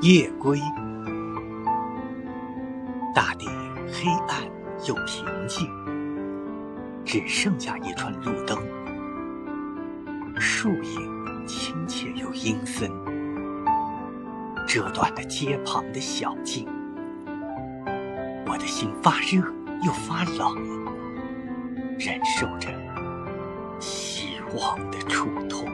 夜归大地黑暗又平静，只剩下一串路灯。树影亲切又阴森，遮断了街旁的小径。我的心发热又发冷，忍受着希望的触痛。